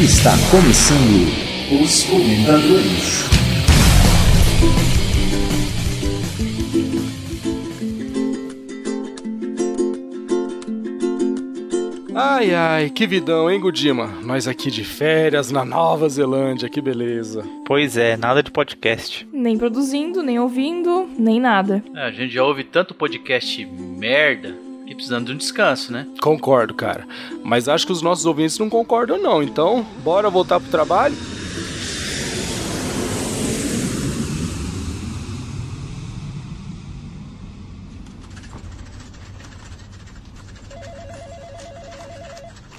Está começando os comentadores. Ai, ai, que vidão, hein, Gudima? Nós aqui de férias na Nova Zelândia, que beleza. Pois é, nada de podcast. Nem produzindo, nem ouvindo, nem nada. É, a gente já ouve tanto podcast merda que precisando de um descanso, né? Concordo, cara. Mas acho que os nossos ouvintes não concordam, não. Então, bora voltar pro trabalho?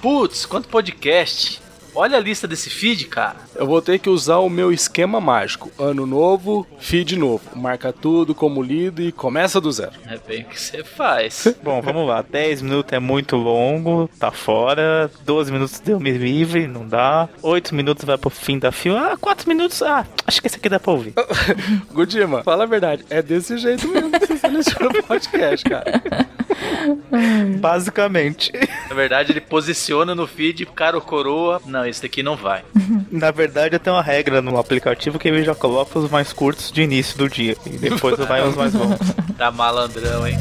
Putz, quanto podcast! Olha a lista desse feed, cara. Eu vou ter que usar o meu esquema mágico. Ano novo, feed novo. Marca tudo como lido e começa do zero. É bem o que você faz. Bom, vamos lá. 10 minutos é muito longo, tá fora. 12 minutos deu me livre, não dá. 8 minutos vai pro fim da fila. Ah, 4 minutos. Ah, acho que esse aqui dá pra ouvir. Gudima, fala a verdade. É desse jeito mesmo que você seleciona o podcast, cara. Basicamente. Na verdade, ele posiciona no feed, cara ou coroa. Não, esse daqui não vai. Na verdade, eu tenho uma regra no aplicativo que ele já coloca os mais curtos de início do dia. E depois vai os mais longos. Tá malandrão, hein?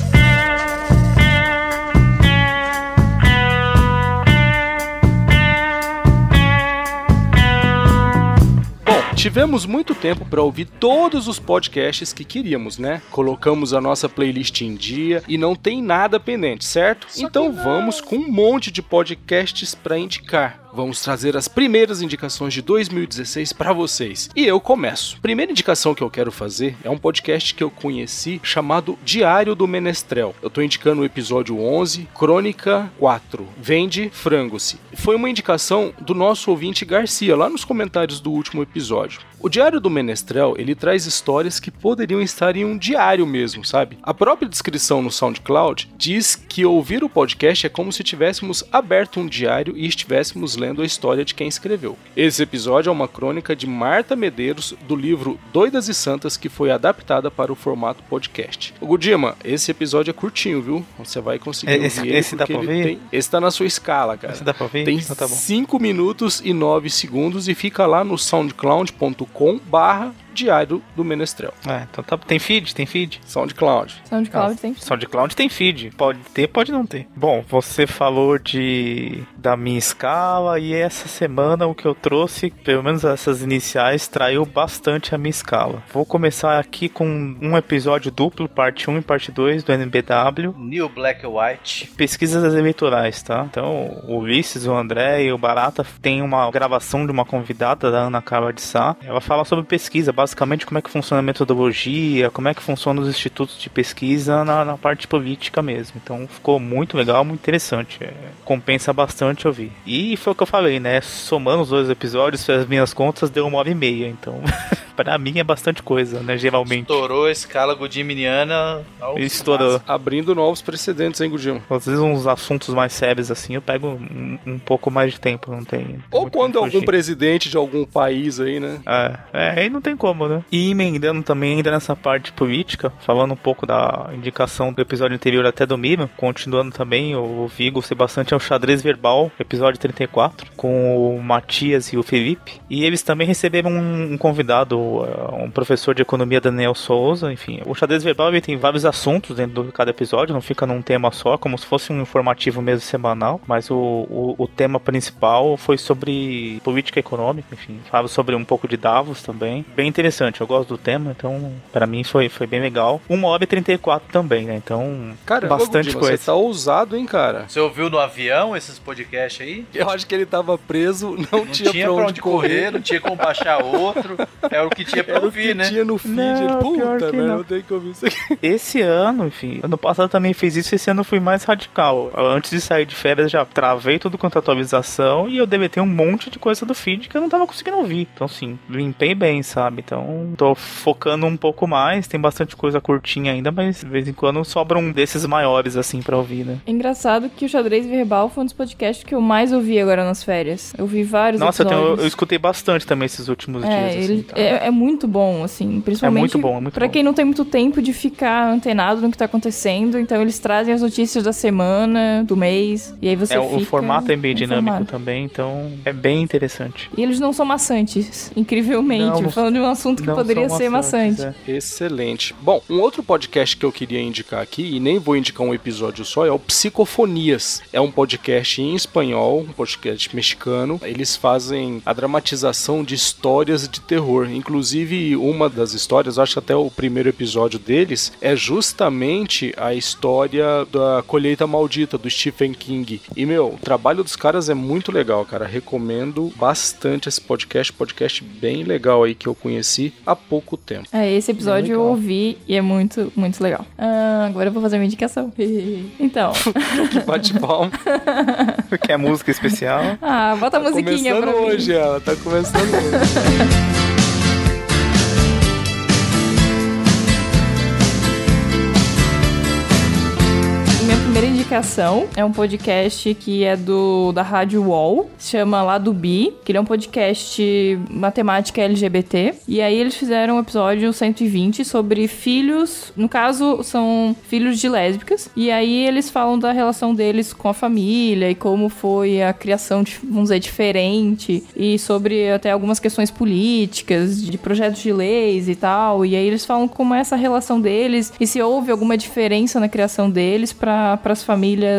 Tivemos muito tempo para ouvir todos os podcasts que queríamos, né? Colocamos a nossa playlist em dia e não tem nada pendente, certo? então vamos com um monte de podcasts para indicar. Vamos trazer as primeiras indicações de 2016 para vocês. E eu começo. Primeira indicação que eu quero fazer é um podcast que eu conheci chamado Diário do Menestrel. Eu tô indicando o episódio 11, Crônica 4, Vende Frango-se. Foi uma indicação do nosso ouvinte Garcia, lá nos comentários do último episódio. O Diário do Menestrel, ele traz histórias que poderiam estar em um diário mesmo, sabe? A própria descrição no SoundCloud diz que ouvir o podcast é como se tivéssemos aberto um diário e estivéssemos lendo a história de quem escreveu. Esse episódio é uma crônica de Marta Medeiros do livro Doidas e Santas que foi adaptada para o formato podcast. O Gudima, esse episódio é curtinho, viu? Você vai conseguir É, esse- ouvir esse dá pra ouvir? tem- esse tá na sua escala, cara. Você dá pra ouvir? Tem Então tá. 5 minutos e 9 segundos e fica lá no soundcloud.com barra Diário do Menestrel. É, então tá, tem feed? Tem feed? SoundCloud. SoundCloud tem. SoundCloud tem feed. Pode ter, pode não ter. Bom, você falou de da minha escala e essa semana o que eu trouxe, pelo menos essas iniciais, traiu bastante a minha escala. Vou começar aqui com um episódio duplo, parte 1 e parte 2 do NBW. New Black and White. Pesquisas eleitorais, tá? Então, o Ulisses, o André e o Barata tem uma gravação de uma convidada da Ana Carla de Sá. Ela fala sobre pesquisa, basicamente como é que funciona a metodologia, como é que funcionam os institutos de pesquisa na, na parte política mesmo. Então, ficou muito legal, muito interessante. É, compensa bastante ouvir. E foi o que eu falei, né? Somando os dois episódios, as minhas contas deu uma hora e meia. Então, pra mim é bastante coisa, né? Geralmente. Estourou a escala godiminiana. ao Estourou. Abrindo novos precedentes, hein, Gudima? Às vezes uns assuntos mais sérios assim, eu pego um, um pouco mais de tempo, não tem. Ou quando algum presidente de algum país aí, né? É, é, aí não tem como, né? E emendando também ainda nessa parte política, falando um pouco da indicação do episódio anterior até do continuando também, eu ouvi, gostei bastante, é o Xadrez Verbal, episódio 34, com o Matias e o Felipe. E eles também receberam um, convidado, uh, um professor de economia, Daniel Souza, enfim. O Xadrez Verbal ele tem vários assuntos dentro de cada episódio, não fica num tema só, como se fosse um informativo mesmo semanal, mas o, o, o tema principal foi sobre política econômica, enfim, falava sobre um pouco de Davos também. Bem interessante, eu gosto do tema, então para mim foi, foi bem legal. Uma hora e 34 também, né? Então, Caramba, bastante Gudima, coisa. você tá ousado, hein, cara? Você ouviu no avião esses podcasts aí? Eu acho que ele tava preso, não, Não tinha, pra onde correr. não tinha como baixar outro. É o que tinha pra Era o que ouvir, né? tinha no feed. Não, ele, Puta, velho, não. eu tenho que ouvir isso aqui. Esse ano, enfim, ano passado também fez isso, esse ano eu fui mais radical. Antes de sair de férias já travei tudo quanto é atualização e eu deletei um monte de coisa do feed que eu não tava conseguindo ouvir. Então, assim, limpei bem, sabe? Então, tô focando um pouco mais, tem bastante coisa curtinha ainda, mas de vez em quando sobra um desses maiores, assim, pra ouvir, né? É engraçado que o Xadrez Verbal foi um dos podcasts que eu mais ouvi agora nas férias. Eu vi vários Nossa, eu, tenho- eu escutei bastante também esses últimos É, dias. ele assim, tá? é, é muito bom, assim, principalmente muito bom, é muito pra bom. quem não tem muito tempo de ficar antenado no que tá acontecendo, então eles trazem as notícias da semana, do mês, e aí você É, o fica formato é bem dinâmico informado. também, então é bem interessante. E eles não são maçantes, incrivelmente, Não, não- falando de um assunto que Não poderia ser maçante. é. Excelente. Bom, um outro podcast que eu queria indicar aqui, e nem vou indicar um episódio só, é o Psicofonias. É um podcast em espanhol, um podcast mexicano. Eles fazem a dramatização de histórias de terror. Inclusive, uma das histórias, acho que até o primeiro episódio deles, é justamente a história da colheita maldita do Stephen King. E, meu, o trabalho dos caras é muito legal, cara. Recomendo bastante esse podcast. Podcast bem legal aí que eu conheci há pouco tempo. É, esse episódio eu legal. ouvi e é muito, muito legal. Ah, agora eu vou fazer uma indicação. então, Que bate palma. Quer música especial? ah, bota a musiquinha começando pra mim. hoje, ela tá começando hoje. é um podcast que é do da Rádio se chama Lá do Bi, que ele é um podcast matemática LGBT. E aí eles fizeram um episódio 120 sobre filhos, no caso são filhos de lésbicas. E aí eles falam da relação deles com a família e como foi a criação, de, vamos dizer, diferente e sobre até algumas questões políticas, de projetos de leis e tal. E aí eles falam como é essa relação deles e se houve alguma diferença na criação deles para as famílias,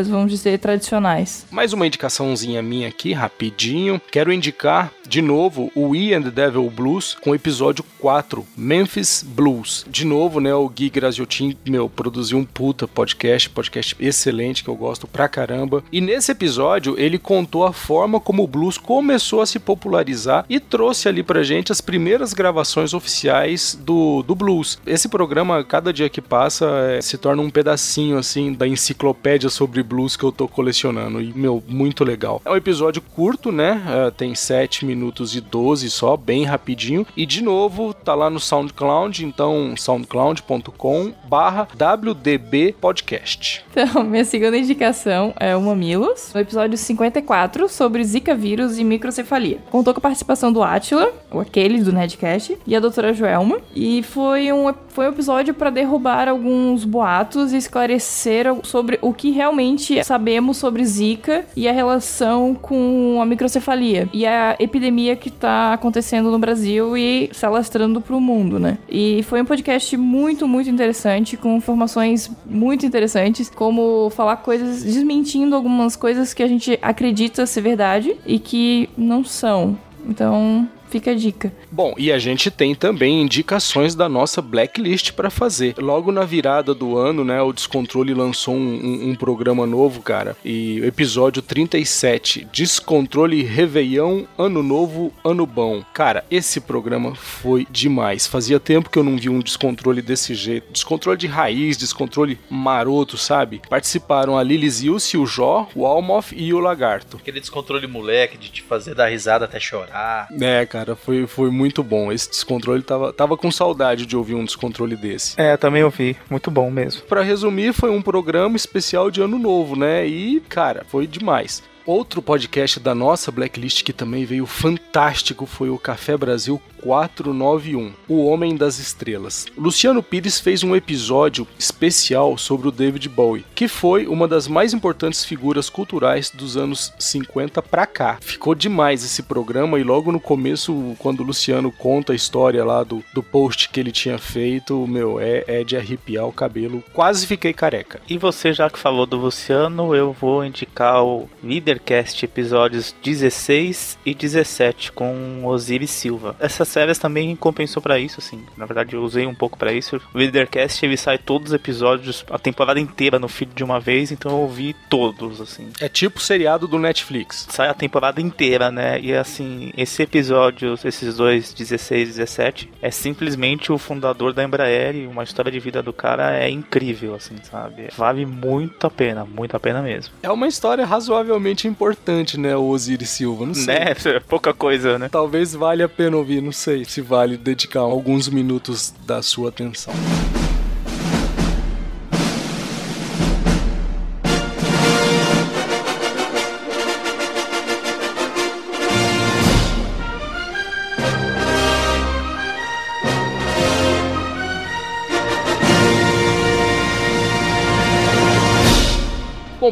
vamos dizer, tradicionais. Mais uma indicaçãozinha minha aqui, rapidinho. Quero indicar de novo o We and the Devil Blues com o episódio 4, Memphis Blues. De novo, né, o Gui Graziotin, meu, produziu um puta podcast, podcast excelente que eu gosto pra caramba. E nesse episódio ele contou a forma como o blues começou a se popularizar e trouxe ali pra gente as primeiras gravações oficiais do, do blues. Esse programa, cada dia que passa, é, se torna um pedacinho assim da enciclopédia sobre blues que eu tô colecionando. E, meu, muito legal. É um episódio curto, né? É, tem 7 minutos e 12 só, bem rapidinho. E de novo, tá lá no SoundCloud, então soundcloud.com barra WDB Podcast. Então, minha segunda indicação é o Mamilos, no episódio 54, sobre Zika vírus e microcefalia. Contou com a participação do Atila, o aquele do Nedcast, e a doutora Joelma. E foi um, foi um episódio para derrubar alguns boatos e esclarecer sobre o que realmente sabemos sobre Zika e a relação com a microcefalia e a epidemia que tá acontecendo no Brasil e se alastrando pro mundo, né? E foi um podcast muito, muito interessante, com informações muito interessantes, como falar coisas, desmentindo algumas coisas que a gente acredita ser verdade e que não são. Então, fica a dica. Bom, e a gente tem também indicações da nossa blacklist para fazer. Logo na virada do ano, né, o Descontrole lançou um, um- um programa novo, cara. E o episódio 37, Descontrole Réveillon, Ano Novo, Ano Bom. Cara, esse programa foi demais. Fazia tempo que eu não vi um descontrole desse jeito. Descontrole de raiz, descontrole maroto, sabe? Participaram a Lili Zilce, o Jó, o Almoth e o Lagarto. Aquele descontrole moleque de te fazer dar risada até chorar. É, cara, foi, foi muito bom. Esse descontrole tava, tava com saudade de ouvir um descontrole desse. É, também ouvi. Muito bom mesmo. Pra resumir, foi um programa especial de ano novo, né? E, cara, foi demais. Outro podcast da nossa blacklist que também veio fantástico foi o Café Brasil 491, O Homem das Estrelas. Luciano Pires fez um episódio especial sobre o David Bowie, que foi uma das mais importantes figuras culturais dos anos 50 pra cá. Ficou demais esse programa e logo no começo, quando o Luciano conta a história lá do, do post que ele tinha feito, meu, é, é de arrepiar o cabelo. Quase fiquei careca. E você, já que falou do Luciano, eu vou indicar o Leadercast episódios 16 e 17 com Osiris Silva. Essas séries também compensou pra isso, assim. Na verdade, eu usei um pouco pra isso. O Leadercast ele sai todos os episódios, a temporada inteira no feed de uma vez, então eu ouvi todos, assim. É tipo seriado do Netflix. Sai a temporada inteira, né? E assim, esse episódio, esses dois, 16 e 17, é simplesmente o fundador da Embraer e uma história de vida do cara é incrível, assim, sabe? Vale muito a pena, muito a pena mesmo. É uma história razoavelmente importante, né, o Osiris Silva? Não sei. Né? Pouca coisa, né? Talvez valha a pena ouvir, não sei se vale dedicar alguns minutos da sua atenção.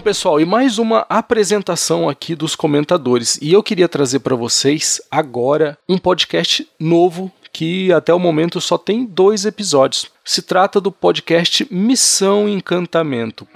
Pessoal, e mais uma apresentação aqui dos comentadores. E eu queria trazer para vocês agora um podcast novo que até o momento só tem dois episódios. Se trata do podcast Missão Encantamento.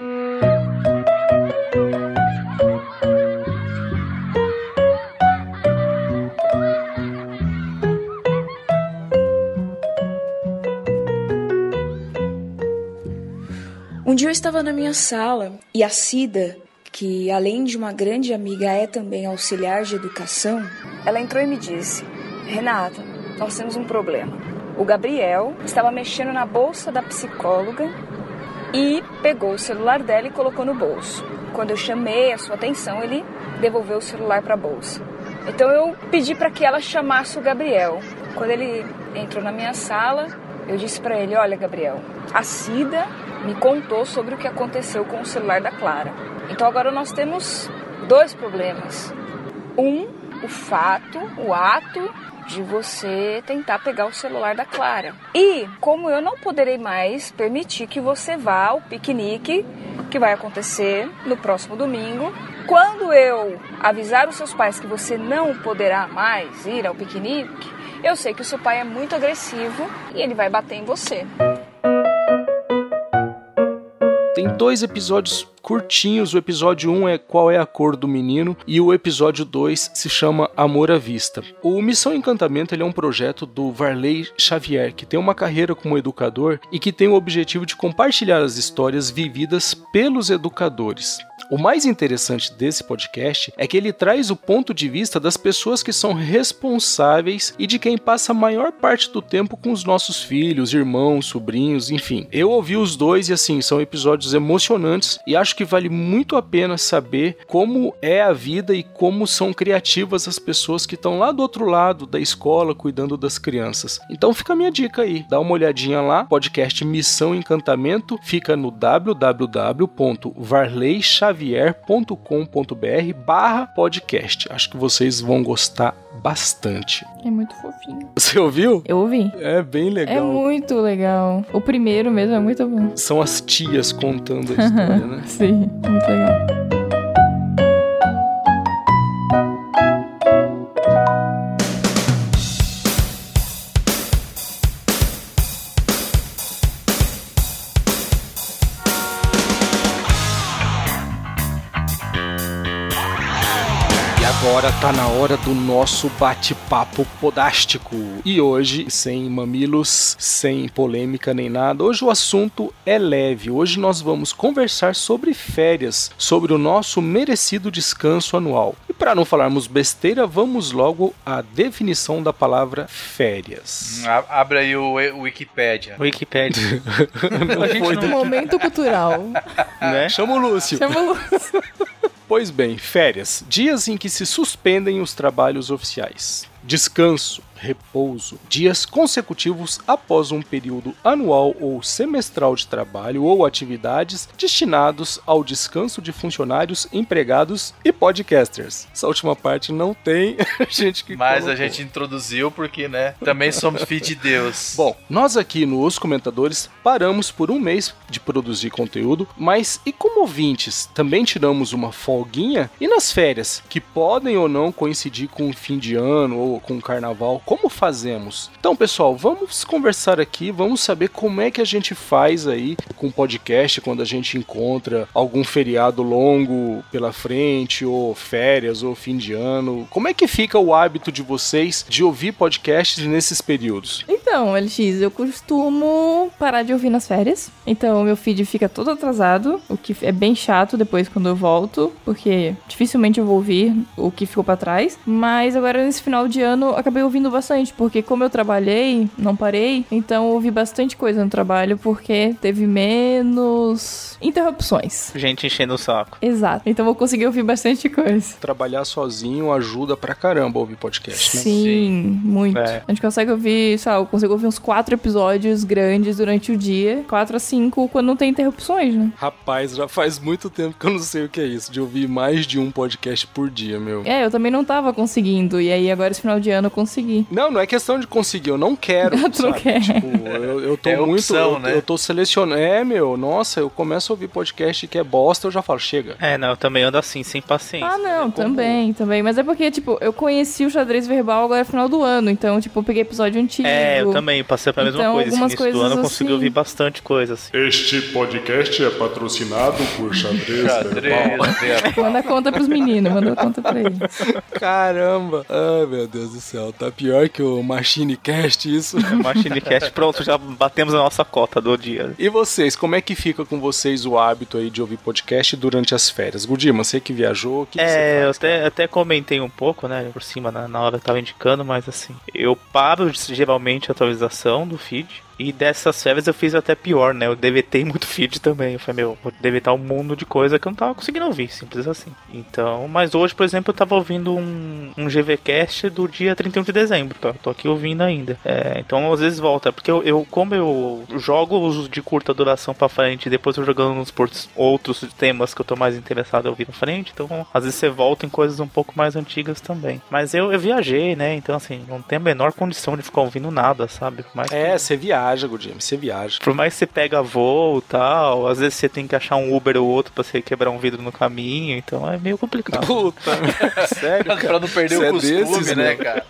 Um dia eu estava na minha sala e a Cida, que além de uma grande amiga é também auxiliar de educação, ela entrou e me disse: Renata, nós temos um problema. O Gabriel estava mexendo na bolsa da psicóloga e pegou o celular dela e colocou no bolso. Quando eu chamei a sua atenção, ele devolveu o celular para a bolsa. Então eu pedi para que ela chamasse o Gabriel. Quando ele entrou na minha sala, eu disse para ele: Olha, Gabriel, a Cida me contou sobre o que aconteceu com o celular da Clara. Então agora nós temos dois problemas. Um, o fato, o ato de você tentar pegar o celular da Clara. E como eu não poderei mais permitir que você vá ao piquenique que vai acontecer no próximo domingo, quando eu avisar os seus pais que você não poderá mais ir ao piquenique, eu sei que o seu pai é muito agressivo e ele vai bater em você. Tem dois episódios curtinhos. O episódio 1 é Qual é a Cor do Menino e o episódio 2 se chama Amor à Vista. O Missão Encantamento ele é um projeto do Varley Xavier, que tem uma carreira como educador e que tem o objetivo de compartilhar as histórias vividas pelos educadores. O mais interessante desse podcast é que ele traz o ponto de vista das pessoas que são responsáveis e de quem passa a maior parte do tempo com os nossos filhos, irmãos, sobrinhos, enfim. Eu ouvi os dois e assim, são episódios emocionantes e acho que vale muito a pena saber como é a vida e como são criativas as pessoas que estão lá do outro lado da escola cuidando das crianças. Então fica a minha dica aí, dá uma olhadinha lá, podcast Missão Encantamento, fica no www.varleyxavier.com.br barra podcast. Acho que vocês vão gostar bastante. É muito fofinho. Você ouviu? Eu ouvi. É bem legal. É muito legal. O primeiro mesmo é muito bom. São as tias contando a história, né? Sim, muito legal. Agora tá na hora do nosso bate-papo podástico. E hoje, sem mamilos, sem polêmica nem nada, hoje o assunto é leve. Hoje nós vamos conversar sobre férias, sobre o nosso merecido descanso anual. E para não falarmos besteira, vamos logo à definição da palavra férias. A- Abre aí o, o Wikipedia. Wikipedia. Não A gente foi não- Momento cultural. né? Chama o Lúcio. Chama o Lúcio. Pois bem, férias, dias em que se suspendem os trabalhos oficiais. Descanso, repouso, dias consecutivos após um período anual ou semestral de trabalho ou atividades destinados ao descanso de funcionários, empregados e podcasters. Essa última parte não tem gente que Mas a colocou. gente introduziu porque, né? Também somos filhos de Deus. Bom, nós aqui nos comentadores paramos por um mês de produzir conteúdo, mas e como ouvintes, também tiramos uma folguinha? E nas férias, que podem ou não coincidir com o fim de ano ou com o carnaval, como fazemos? Então, pessoal, vamos conversar aqui, vamos saber como é que a gente faz aí com podcast quando a gente encontra algum feriado longo pela frente, ou férias, ou fim de ano. Como é que fica o hábito de vocês de ouvir podcasts nesses períodos? Então, LX, eu costumo parar de ouvir nas férias. Então, meu feed fica todo atrasado, o que é bem chato depois quando eu volto, porque dificilmente eu vou ouvir o que ficou pra trás. Mas agora nesse final de ano acabei ouvindo bastante, porque como eu trabalhei, não parei, então eu ouvi bastante coisa no trabalho, porque teve menos interrupções. Gente enchendo o saco. Exato. Então eu vou conseguir ouvir bastante coisa. Trabalhar sozinho ajuda pra caramba ouvir podcast, né? Sim, muito. É. A gente consegue ouvir, sei lá, eu consigo ouvir uns quatro episódios grandes durante o dia. Quatro a cinco quando não tem interrupções, né? Rapaz, já faz muito tempo que eu não sei o que é isso, de ouvir mais de um podcast por dia, meu. É, eu também não tava conseguindo. E aí agora esse final de ano eu consegui. Não, não é questão de conseguir, eu não quero. Tu não sabe? quer. Tipo, eu, eu tô É muito. opção, eu, né? eu tô selecionando. É, meu, nossa, eu começo a ouvir podcast que é bosta, eu já falo, chega. É, não, eu também ando assim, sem paciência. Ah, não, também, também. Mas é porque, tipo, eu conheci o xadrez verbal agora no final do ano. Então, tipo, eu peguei episódio antigo. É, eu também passei pela mesma Então, coisa. Esse algumas início do ano eu coisas consegui assim. ouvir bastante coisa. Assim. Este podcast é patrocinado por Xadrez Verbal. Xadrez, Manda conta pros meninos, manda conta pra eles. Caramba! Ai, meu Deus do céu, tá pior que o Machine Cast isso. Machine Cast, pronto, já batemos a nossa cota do dia. E vocês, como é que fica com vocês o hábito aí de ouvir podcast durante as férias? Gudima, você que viajou, o que, que É, eu até, até comentei um pouco, né, por cima na, na hora que tava indicando, mas assim, eu paro geralmente a atualização do feed. E dessas férias eu fiz até pior, né? Eu deletei muito feed também. Eu falei, meu, vou deletar um mundo de coisa que eu não tava conseguindo ouvir, simples assim. Então, mas hoje, por exemplo, eu tava ouvindo um, um GVCast do dia 31 de dezembro, tá? Tô aqui ouvindo ainda. É, então, às vezes volta, porque eu, eu como eu jogo os de curta duração pra frente e depois eu jogando nos outros temas que eu tô mais interessado em ouvir pra frente, então às vezes você volta em coisas um pouco mais antigas também. Mas eu, eu viajei, né? Então, assim, não tem a menor condição de ficar ouvindo nada, sabe? Que- É, você viaja, Gudima, você viaja. por mais que você pega voo e tal, às vezes você tem que achar um Uber ou outro pra você quebrar um vidro no caminho, então é meio complicado. Puta, sério, pra cara? não perder Você o é costume, desses, né, cara?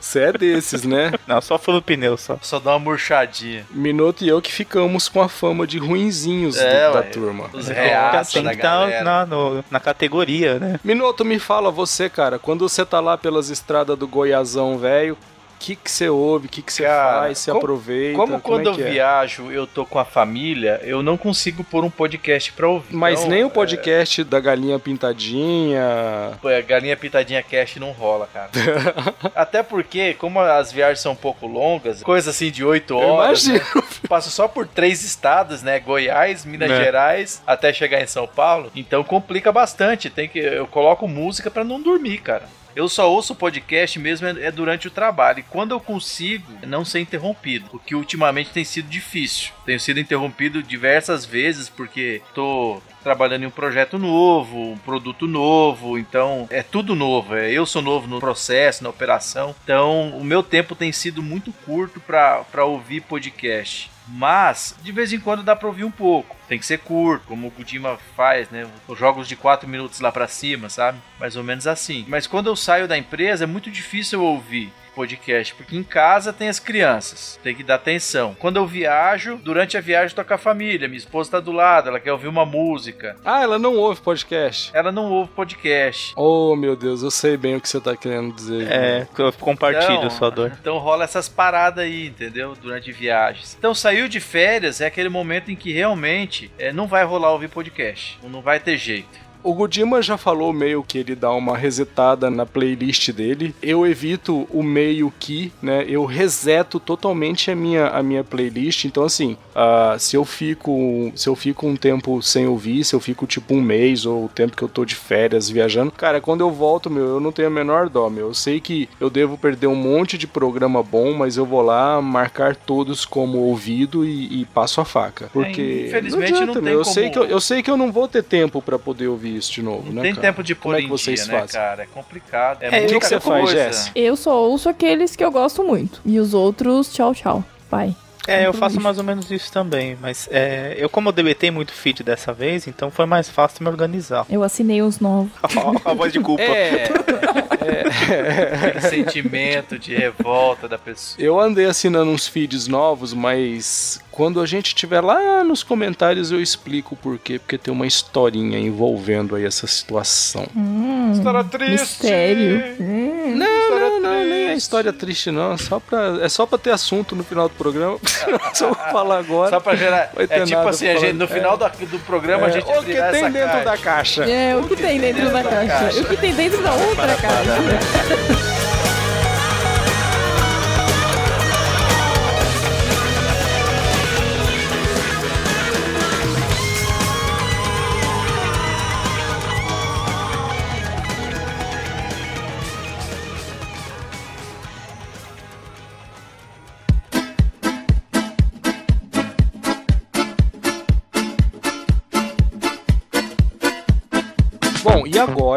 Você é desses, né? Não, só foi no pneu só. Só dá uma murchadinha. Minuto e eu que ficamos com a fama de ruinzinhos do- É, da ué. turma. Os É, reatos tem que estar na, no- na categoria, né? Minuto, me fala você, cara, quando você tá lá pelas estradas do Goiazão, velho, que que você ouve, o que que você Cara, faz, você como- aproveita, Como quando é que eu é? viajo, eu tô com a família, eu não consigo pôr um podcast pra ouvir. Mas Então, nem o podcast da galinha pintadinha. Pô, a galinha pitadinha cash não rola, cara. Até porque, como as viagens são um pouco longas, coisa assim de 8 Eu horas, imagino. né? passo só por três estados, né? Goiás, Minas É. Gerais, até chegar em São Paulo. Então complica bastante. Tem que eu coloco música pra não dormir, cara. Eu só ouço podcast mesmo é é durante o trabalho. E quando eu consigo não ser interrompido, o que ultimamente tem sido difícil. Tenho sido interrompido diversas vezes porque tô trabalhando em um projeto novo, um produto novo, então é tudo novo. É, eu sou novo no processo, na operação. Então o meu tempo tem sido muito curto para ouvir podcast. Mas, de vez em quando dá pra ouvir um pouco. Tem que ser curto, como o Kojima faz, né? Os jogos de 4 minutos lá pra cima, sabe? Mais ou menos assim. Mas quando eu saio da empresa, é muito difícil eu ouvir podcast, porque em casa tem as crianças, tem que dar atenção. Quando eu viajo, durante a viagem eu tô com a família, minha esposa tá do lado, ela quer ouvir uma música. Ah, ela não ouve podcast. Ela não ouve podcast. Oh, meu Deus, eu sei bem o que você tá querendo dizer. É, que eu compartilho Então, sua dor. Então rola essas paradas aí, entendeu? Durante viagens. Então saiu de férias é aquele momento em que realmente é, não vai rolar ouvir podcast. Não vai ter jeito. O Godima já falou meio que ele dá uma resetada na playlist dele. Eu evito o meio que, né? Eu reseto totalmente a minha, a minha playlist. Então, assim, ah, se eu fico se eu fico um tempo sem ouvir, se eu fico tipo um mês ou o tempo que eu tô de férias viajando, cara, quando eu volto, meu, eu não tenho a menor dó, meu. Eu sei que eu devo perder um monte de programa bom, mas eu vou lá marcar todos como ouvido e, e passo a faca. Porque infelizmente não tem meu. Eu como- sei que eu, eu sei que eu não vou ter tempo pra poder ouvir isso de novo, Não né, tem cara? tempo de Como pôr é que em vocês dia, né, fazem? cara? É complicado. É, É, muita o que que você faz. Jess? Eu só ouço aqueles que eu gosto muito. E os outros, tchau, tchau. Pai. É, eu Muito faço mais ou menos isso também, mas é, eu como eu deletei muito feed dessa vez, então foi mais fácil me organizar. Eu assinei os novos. a voz de culpa. É, aquele sentimento de revolta da pessoa. Eu andei assinando uns feeds novos, mas quando a gente tiver lá nos comentários eu explico o porquê, porque tem uma historinha envolvendo aí essa situação. Hum, História triste. Mistério. Hum. Não, não, não, nem a triste. história triste, não. É só pra, é só pra ter assunto no final do programa. só vou falar agora. Só pra gerar. Vai ter É tipo assim, a gente, no final do, do programa a É, gente o que tem essa dentro caixa. da caixa? É, o que tem dentro da caixa? O que tem dentro da outra caixa? Bom,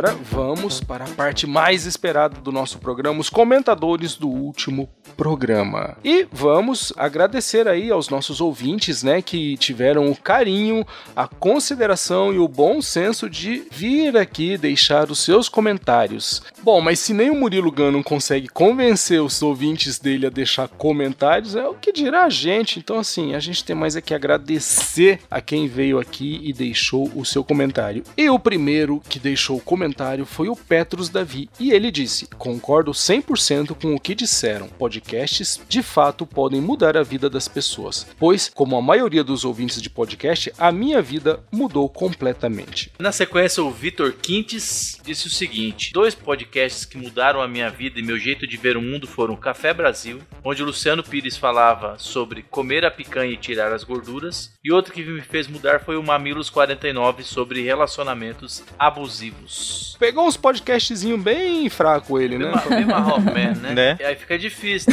agora vamos para a parte mais esperada do nosso programa, os comentadores do último programa. E vamos agradecer aí aos nossos ouvintes, né, que tiveram o carinho, a consideração e o bom senso de vir aqui deixar os seus comentários. Bom, mas se nem o Murilo Gun não consegue convencer os ouvintes dele a deixar comentários, é o que dirá a gente. Então, assim, a gente tem mais é que agradecer a quem veio aqui e deixou o seu comentário. E o primeiro que deixou o comentário foi o Petrus Davi, e ele disse: Concordo 100% com o que disseram. Podcasts de fato podem mudar a vida das pessoas, pois, como a maioria dos ouvintes de podcast, a minha vida mudou completamente. Na sequência, o Vitor Quintes disse o seguinte: dois podcasts que mudaram a minha vida e meu jeito de ver o mundo foram Café Brasil, onde o Luciano Pires falava sobre comer a picanha e tirar as gorduras, e outro que me fez mudar foi o Mamilos 49 sobre relacionamentos abusivos. Pegou uns podcastzinho bem fraco ele, né? Bem bem né? Né? E aí fica difícil,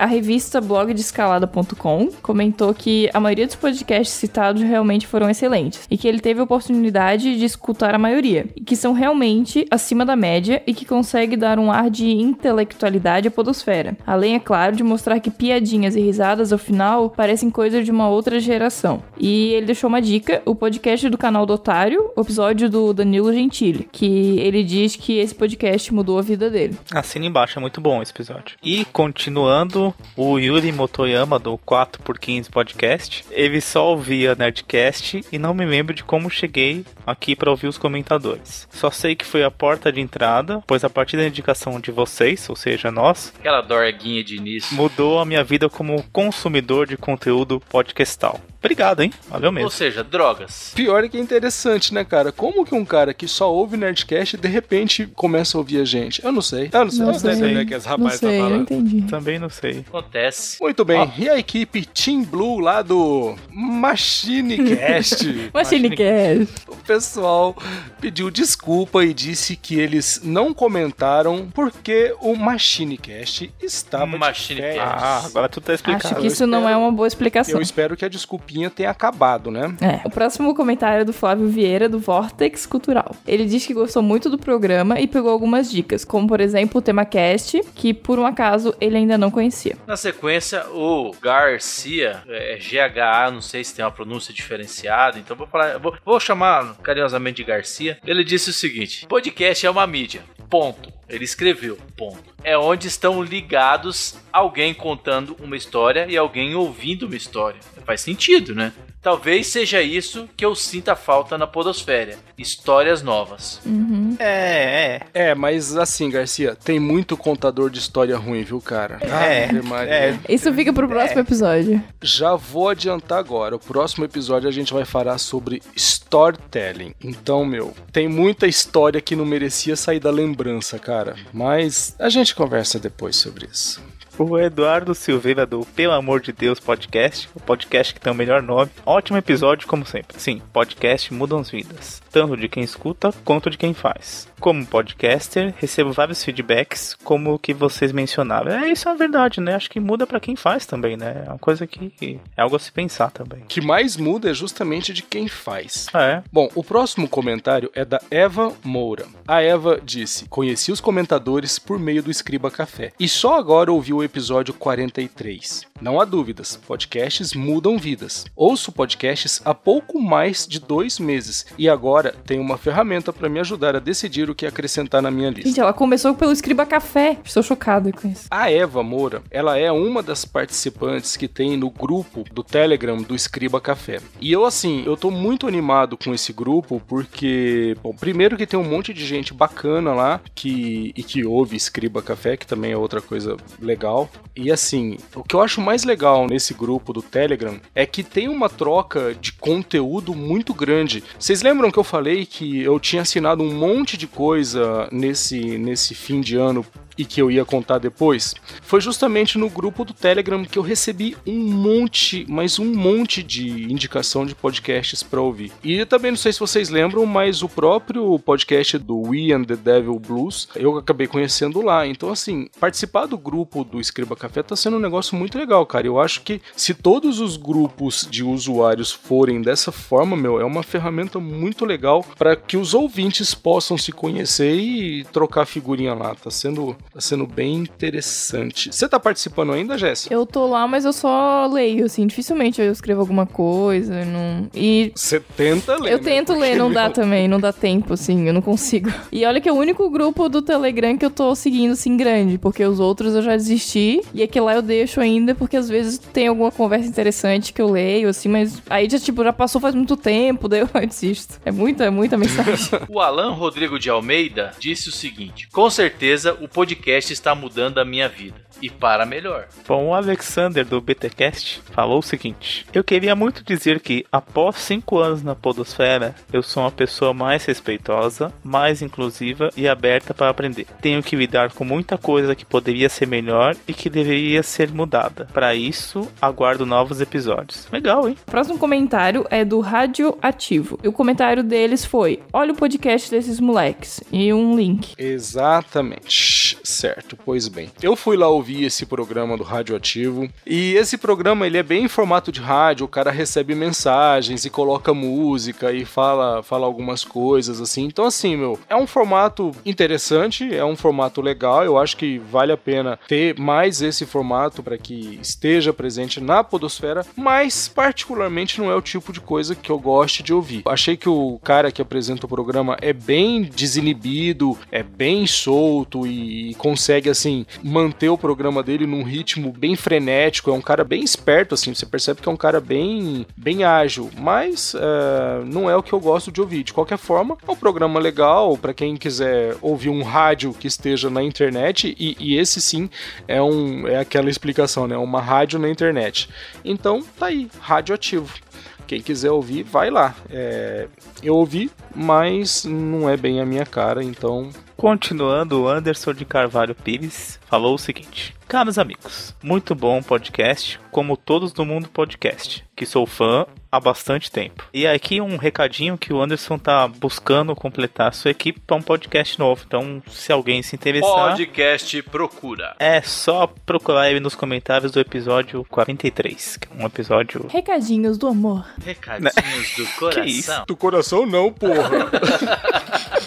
A revista blogdescalada.com comentou que a maioria dos podcasts citados realmente foram excelentes e que ele teve a oportunidade de escutar a maioria, e que são realmente acima da média e que consegue dar um ar de intelectualidade à podosfera. Além, é claro, de mostrar que piadinhas e risadas ao final parecem coisa de uma outra geração. E ele deixou uma dica, o podcast do canal do Otário, episódio do Danilo Gentili, que ele diz que esse podcast mudou a vida dele. Assina embaixo, é muito bom esse episódio. E continuando, o Yuri Motoyama do 4x15 Podcast, ele só ouvia Nerdcast e não me lembro de como cheguei aqui para ouvir os comentadores. Só sei que foi a porta de entrada, pois a partir da indicação de vocês, ou seja, nós, Aquela dorguinha de início. mudou a minha vida como consumidor de conteúdo podcastal. Obrigado, hein? Valeu Ou mesmo. seja, drogas. Pior é que é interessante, né, cara? Como que um cara que só ouve Nerdcast de repente começa a ouvir a gente? Eu não sei. Eu não sei. Não eu não sei. né, que Não rapazes tá sei, falando. entendi. Também não sei. Acontece. Muito bem, e a equipe Team Blue lá do MachineCast? Machinecast. o pessoal pediu desculpa e disse que eles não comentaram porque o MachineCast estava de Machinecast. férias. Ah, agora tudo tá explicado. Acho que isso não é uma boa explicação. Eu espero que a desculpinha tenha acabado, né? É. O próximo comentário é do Flávio Vieira, do Vortex Cultural. Ele diz que gostou muito do programa e pegou algumas dicas, como por exemplo o tema cast, que por um acaso ele ainda não conhecia. Na sequência, o Garcia, é GHA, não sei se tem uma pronúncia diferenciada, então vou falar, vou, vou chamar carinhosamente de Garcia. Ele disse o seguinte: podcast é uma mídia. Ponto. Ele escreveu, ponto. É onde estão ligados alguém contando uma história e alguém ouvindo uma história. Faz sentido, né? Talvez seja isso que eu sinta falta na podosfera. Histórias novas. É, é. É, mas assim, Garcia, tem muito contador de história ruim, viu, cara? É, Maria. é. Isso fica pro próximo episódio. Já vou adiantar agora. O próximo episódio a gente vai falar sobre storytelling. Então, meu, tem muita história que não merecia sair da lembrança, cara. Mas a gente conversa depois sobre isso. O Eduardo Silveira do Pelo Amor de Deus Podcast, o podcast que tem o melhor nome. Ótimo episódio, como sempre. Sim, podcast mudam as vidas, tanto de quem escuta quanto de quem faz. Como podcaster, recebo vários feedbacks, como o que vocês mencionaram. É, isso é uma verdade, né? Acho que muda pra quem faz também, né? É uma coisa que é algo a se pensar também. O que mais muda é justamente de quem faz. É, Bom, o próximo comentário é da Eva Moura. A Eva disse: Conheci os comentadores por meio do Escriba Café e só agora ouvi o o episódio 43. Não há dúvidas, podcasts mudam vidas. Ouço podcasts há pouco mais de dois meses e agora tenho uma ferramenta para me ajudar a decidir o que acrescentar na minha lista. Gente, ela começou pelo Escriba Café. Estou chocada com isso. A Eva Moura, ela é uma das participantes que tem no grupo do Telegram do Escriba Café. E eu, assim, eu tô muito animado com esse grupo porque, bom, primeiro que tem um monte de gente bacana lá que, e que ouve Escriba Café, que também é outra coisa legal. E assim, o que eu acho mais legal nesse grupo do Telegram é que tem uma troca de conteúdo muito grande. Vocês lembram que eu falei que eu tinha assinado um monte de coisa nesse, nesse fim de ano e que eu ia contar depois, foi justamente no grupo do Telegram que eu recebi um monte, mas um monte de indicação de podcasts para ouvir. E também não sei se vocês lembram, mas o próprio podcast do We and the Devil Blues eu acabei conhecendo lá. Então, assim, participar do grupo do Escriba Café tá sendo um negócio muito legal, cara. Eu acho que se todos os grupos de usuários forem dessa forma, meu, é uma ferramenta muito legal para que os ouvintes possam se conhecer e trocar figurinha lá. Tá sendo Tá sendo bem interessante. Você tá participando ainda, Jéssica? Eu tô lá, mas eu só leio, assim. Dificilmente eu escrevo alguma coisa. Não... E. Você tenta ler. Eu né? tento ler, não dá também, não dá tempo, assim, eu não consigo. E olha que é o único grupo do Telegram que eu tô seguindo, assim, grande, porque os outros eu já desisti. E aquele lá eu deixo ainda, porque às vezes tem alguma conversa interessante que eu leio, assim, mas aí já, tipo, já passou faz muito tempo, daí eu desisto. É muita, é muita mensagem. O Alan Rodrigo de Almeida disse o seguinte: Com certeza o podcast está mudando a minha vida. E para melhor. Bom, o Alexander do BTcast falou o seguinte: Eu queria muito dizer que, após cinco anos na Podosfera, eu sou uma pessoa mais respeitosa, mais inclusiva e aberta para aprender. Tenho que lidar com muita coisa que poderia ser melhor e que deveria ser mudada. Para isso, aguardo novos episódios. Legal, hein? O próximo comentário é do Radioativo. E o comentário deles foi: Olha o podcast desses moleques. E um link. Exatamente. Certo, pois bem. Eu fui lá ouvir esse programa do Radioativo. E esse programa ele é bem em formato de rádio, o cara recebe mensagens e coloca música e fala, fala algumas coisas assim. Então assim, meu, é um formato interessante, é um formato legal. Eu acho que vale a pena ter mais esse formato para que esteja presente na podosfera, mas particularmente não é o tipo de coisa que eu gosto de ouvir. Achei que o cara que apresenta o programa é bem desinibido, é bem solto e, consegue assim manter o programa dele num ritmo bem frenético. É um cara bem esperto, assim. Você percebe que é um cara bem, bem ágil, mas uh, não é o que eu gosto de ouvir. De qualquer forma, é um programa legal para quem quiser ouvir um rádio que esteja na internet e, e, esse sim é um é aquela explicação, né? Uma rádio na internet. Então tá aí, rádio ativo. Quem quiser ouvir, vai lá. É, eu ouvi, mas não é bem a minha cara, então Continuando, o Anderson de Carvalho Pires falou o seguinte: Caros amigos, muito bom podcast, como todos do mundo podcast, que sou fã há bastante tempo. E aqui um recadinho que o Anderson tá buscando completar a sua equipe para um podcast novo. Então, se alguém se interessar. Podcast procura. É só procurar ele nos comentários do episódio 43, que é um episódio. Recadinhos do amor. Recadinhos do coração. Que isso? do coração não, porra.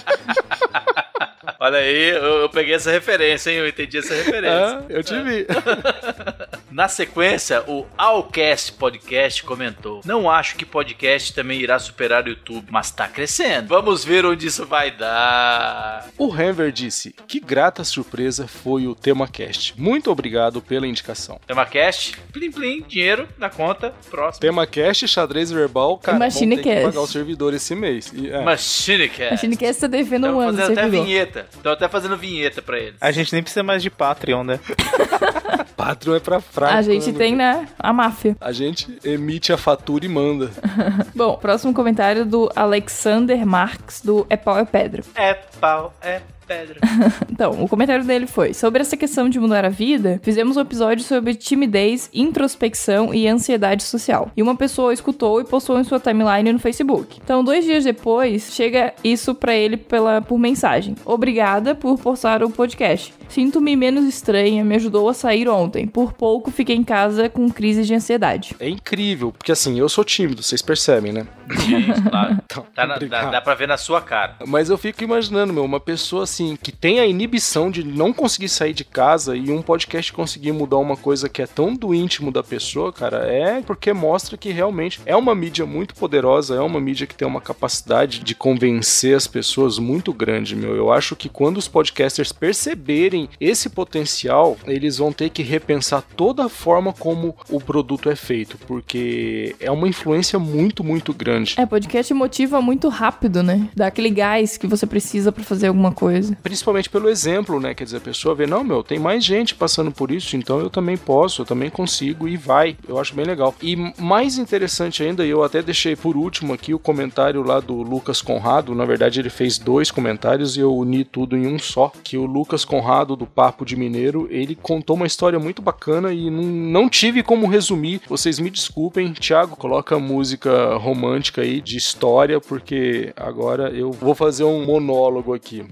Olha aí, eu, eu, peguei essa referência, hein? Eu entendi essa referência. Ah, eu te vi. Na sequência, o Allcast Podcast comentou: Não acho que podcast também irá superar o YouTube, mas tá crescendo. Vamos ver onde isso vai dar. O Henver disse: Que grata surpresa foi o TemaCast. Muito obrigado pela indicação. TemaCast, plim plim, dinheiro na conta, próximo. TemaCast, xadrez verbal, cara, Machine vamos ter que pagar o servidor esse mês. E, é. Machinecast. Machinecast tá devendo um ano. fazendo até servidor. vinheta. Estão até fazendo vinheta pra eles. A gente nem precisa mais de Patreon, né? Patreon é pra fraco. A gente né, tem, né, a máfia. A gente emite a fatura e manda. Bom, próximo comentário do Alexander Marx, do É Pau é Pedra. É pau, é pedra. Então, o comentário dele foi: sobre essa questão de mudar a vida, fizemos um episódio sobre timidez, introspecção e ansiedade social. E uma pessoa escutou e postou em sua timeline no Facebook. Então, dois dias depois, chega isso pra ele pela, por mensagem: Obrigada por postar o podcast. Sinto-me menos estranha, me ajudou a sair ontem. Por pouco fiquei em casa com crise de ansiedade. É incrível, porque assim, eu sou tímido, vocês percebem, né? Gente, claro. Então, Tá na- dá, dá pra ver na sua cara. Mas eu fico imaginando, meu, uma pessoa assim, que tem a inibição de não conseguir sair de casa e um podcast conseguir mudar uma coisa que é tão do íntimo da pessoa, cara, é porque mostra que realmente é uma mídia muito poderosa, é uma mídia que tem uma capacidade de convencer as pessoas muito grande, meu. Eu acho que quando os podcasters perceberem esse potencial, eles vão ter que repensar toda a forma como o produto é feito, porque é uma influência muito, muito grande. É, podcast motiva muito rápido, né? Dá aquele gás que você precisa para fazer alguma coisa. Principalmente pelo exemplo, né? Quer dizer, a pessoa vê, não, meu, tem mais gente passando por isso, então eu também posso, eu também consigo e vai. Eu acho bem legal. E mais interessante ainda, eu até deixei por último aqui o comentário lá do Lucas Conrado. Na verdade, ele fez dois comentários e eu uni tudo em um só. Que o Lucas Conrado, do Papo de Mineiro, ele contou uma história muito bacana e não, não tive como resumir. Vocês me desculpem, Thiago, coloca música romântica aí de história, porque agora eu vou fazer um monólogo aqui.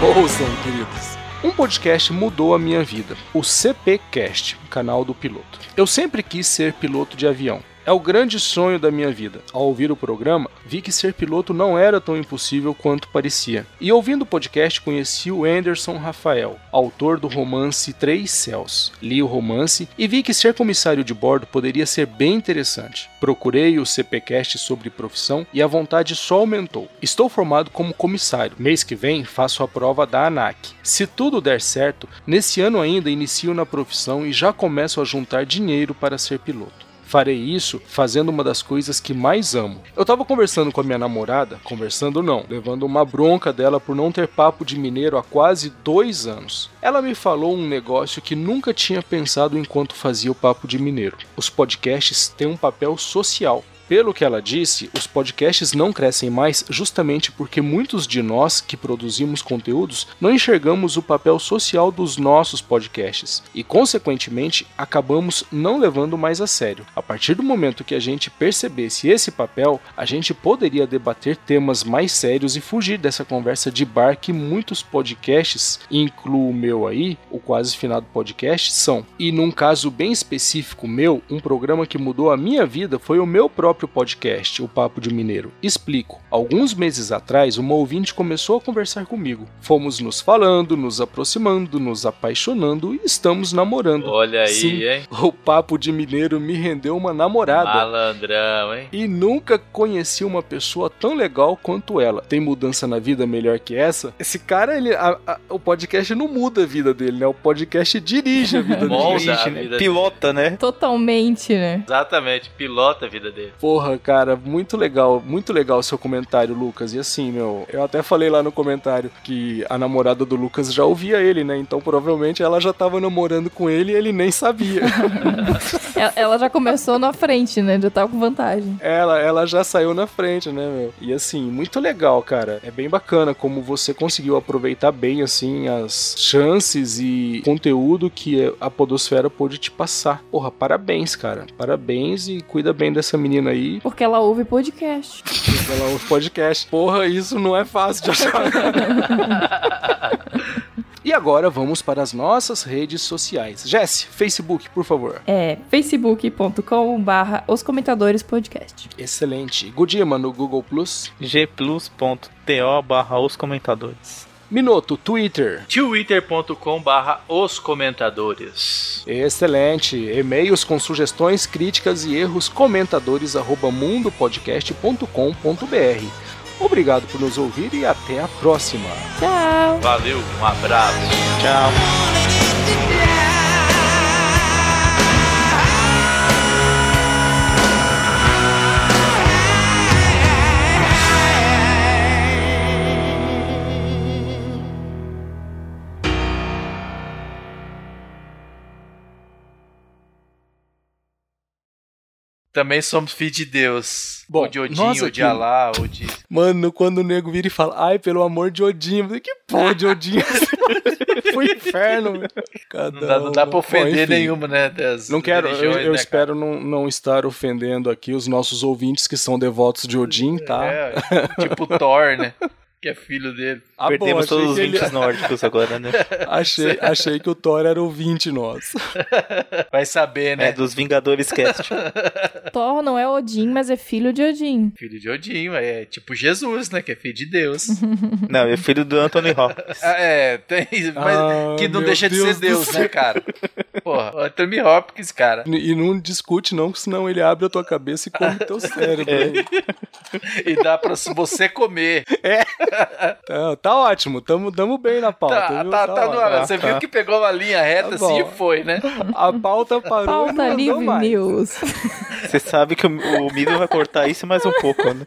Ouçam, queridos. Um podcast mudou a minha vida, o CPcast, canal do piloto. Eu sempre quis ser piloto de avião. É o grande sonho da minha vida. Ao ouvir o programa, vi que ser piloto não era tão impossível quanto parecia. E ouvindo o podcast, conheci o Anderson Rafael, autor do romance Três Céus. Li o romance e vi que ser comissário de bordo poderia ser bem interessante. Procurei o CPcast sobre profissão e a vontade só aumentou. Estou formado como comissário. Mês que vem faço a prova da ANAC. Se tudo der certo, nesse ano ainda inicio na profissão e já começo a juntar dinheiro para ser piloto. Farei isso fazendo uma das coisas que mais amo. Eu tava conversando com a minha namorada, conversando não, levando uma bronca dela por não ter papo de mineiro há quase dois anos. Ela me falou um negócio que nunca tinha pensado enquanto fazia o papo de mineiro. Os podcasts têm um papel social. Pelo que ela disse, os podcasts não crescem mais justamente porque muitos de nós que produzimos conteúdos não enxergamos o papel social dos nossos podcasts e, consequentemente, acabamos não levando mais a sério. A partir do momento que a gente percebesse esse papel, a gente poderia debater temas mais sérios e fugir dessa conversa de bar que muitos podcasts, incluo o meu aí, o quase finado podcast, são. E num caso bem específico meu, um programa que mudou a minha vida foi o meu próprio próprio podcast, O Papo de Mineiro. Explico. Alguns meses atrás, uma ouvinte começou a conversar comigo. Fomos nos falando, nos aproximando, nos apaixonando e estamos namorando. Olha aí, Sim, hein? O Papo de Mineiro me rendeu uma namorada. Malandrão, hein? E nunca conheci uma pessoa tão legal quanto ela. Tem mudança na vida melhor que essa? Esse cara, ele, a- a- o podcast não muda a vida dele, né? O podcast dirige a vida dele. Molda Dirige, a né? vida Pilota, né? Totalmente, né? Exatamente, pilota a vida dele. Porra, cara, muito legal, muito legal o seu comentário, Lucas. E assim, meu, eu até falei lá no comentário que a namorada do Lucas já ouvia ele, né? Então provavelmente ela já tava namorando com ele e ele nem sabia. Ela- Ela já começou na frente, né? Já tava com vantagem. ela, ela já saiu na frente, né, meu? E assim, muito legal, cara. É bem bacana como você conseguiu aproveitar bem, assim, as chances e conteúdo que a Podosfera pôde te passar. Porra, parabéns, cara. Parabéns e cuida bem dessa menina aí. Porque ela ouve podcast. Ela ouve podcast. Porra, isso não é fácil de achar. E agora vamos para as nossas redes sociais. Jesse, Facebook, por favor. É facebook.com barra os comentadores podcast. Excelente. Godima no Google Plus. gplus.to barra os comentadores. Minoto, Twitter. twitter.com barra os comentadores. Excelente. E-mails com sugestões, críticas e erros, comentadores arroba mundopodcast.com.br. Obrigado por nos ouvir e até a próxima. Tchau! Valeu, um abraço. Tchau. Também somos filhos de Deus. Bom, ou de Odin, nós ou de aqui- Alá, ou de. Mano, quando o nego vira e fala, ai, pelo amor de Odin, eu falei, que porra de Odin? Foi inferno, meu. Cada Não dá, não dá pra ofender Bom, nenhuma, né? Não quero, eu, eu né, espero não, não estar ofendendo aqui os nossos ouvintes que são devotos de Odin, tá? É, tipo Thor, né? que é filho dele. Ah, bom, Perdemos achei todos os ele- links nórdicos agora, né? Achei, achei que o Thor era ouvinte nosso. Vai saber, né? É, dos Vingadores Cast. Thor não é Odin, mas é filho de Odin. Filho de Odin, é tipo Jesus, né? Que é filho de Deus. Não, é filho do Anthony Hopkins. Ah, é, tem, mas Ah, que não deixa de Deus ser do Deus, né, cara? Porra, o Anthony Hopkins, cara. E não discute, não, senão ele abre a tua cabeça e come teu cérebro. É. hein? E dá pra você comer. Tá, tá ótimo, tamo, tamo bem na pauta. Tá, viu? tá, tá, no ótimo. ar. Você viu que pegou uma linha reta Tá assim e foi, né? A pauta parou e Pauta Livre mais. News. Você sabe que o, o Miro vai cortar isso mais um pouco, né?